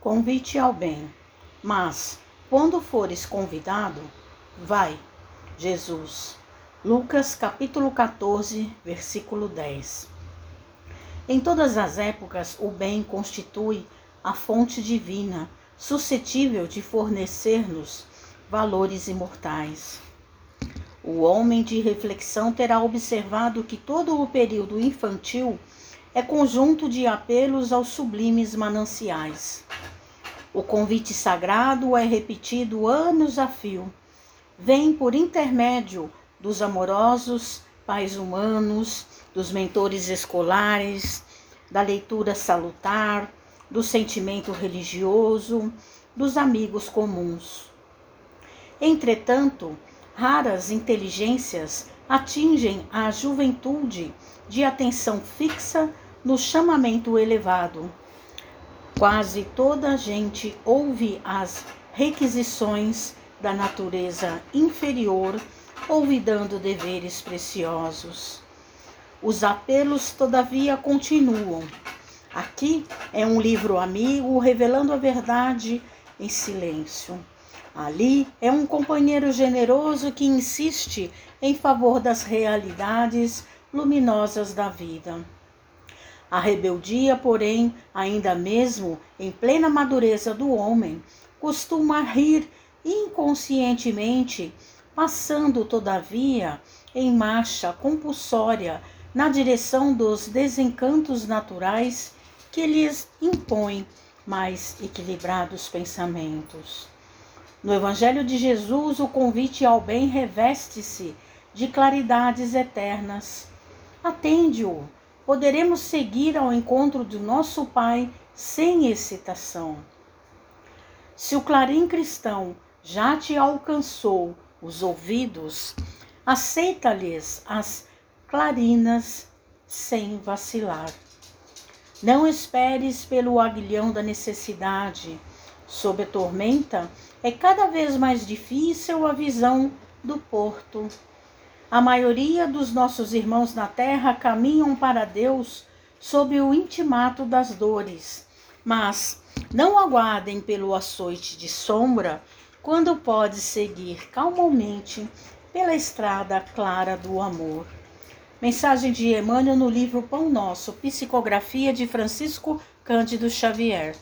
Convite ao bem. Mas, quando fores convidado, vai. Jesus. Lucas capítulo 14, versículo 10. Em todas as épocas, o bem constitui a fonte divina, suscetível de fornecer-nos valores imortais. O homem de reflexão terá observado que todo o período infantil é conjunto de apelos aos sublimes mananciais. O convite sagrado é repetido anos a fio. Vem por intermédio dos amorosos pais humanos, dos mentores escolares, da leitura salutar, do sentimento religioso, dos amigos comuns. Entretanto, raras inteligências atingem a juventude de atenção fixa no chamamento elevado. Quase toda a gente ouve as requisições da natureza inferior, olvidando deveres preciosos. Os apelos, todavia, continuam. Aqui é um livro amigo revelando a verdade em silêncio. Ali é um companheiro generoso que insiste em favor das realidades luminosas da vida. A rebeldia, porém, ainda mesmo em plena madureza do homem, costuma rir inconscientemente, passando, todavia, em marcha compulsória na direção dos desencantos naturais que lhes impõem mais equilibrados pensamentos. No Evangelho de Jesus, o convite ao bem reveste-se de claridades eternas. Atende-o, poderemos seguir ao encontro do nosso Pai sem excitação. Se o clarim cristão já te alcançou os ouvidos, aceita-lhes as clarinas sem vacilar. Não esperes pelo aguilhão da necessidade. Sob a tormenta, é cada vez mais difícil a visão do porto. A maioria dos nossos irmãos na terra caminham para Deus sob o intimato das dores, mas não aguardem pelo açoite de sombra quando pode seguir calmamente pela estrada clara do amor. Mensagem de Emmanuel no livro Pão Nosso, Psicografia de Francisco Cândido Xavier.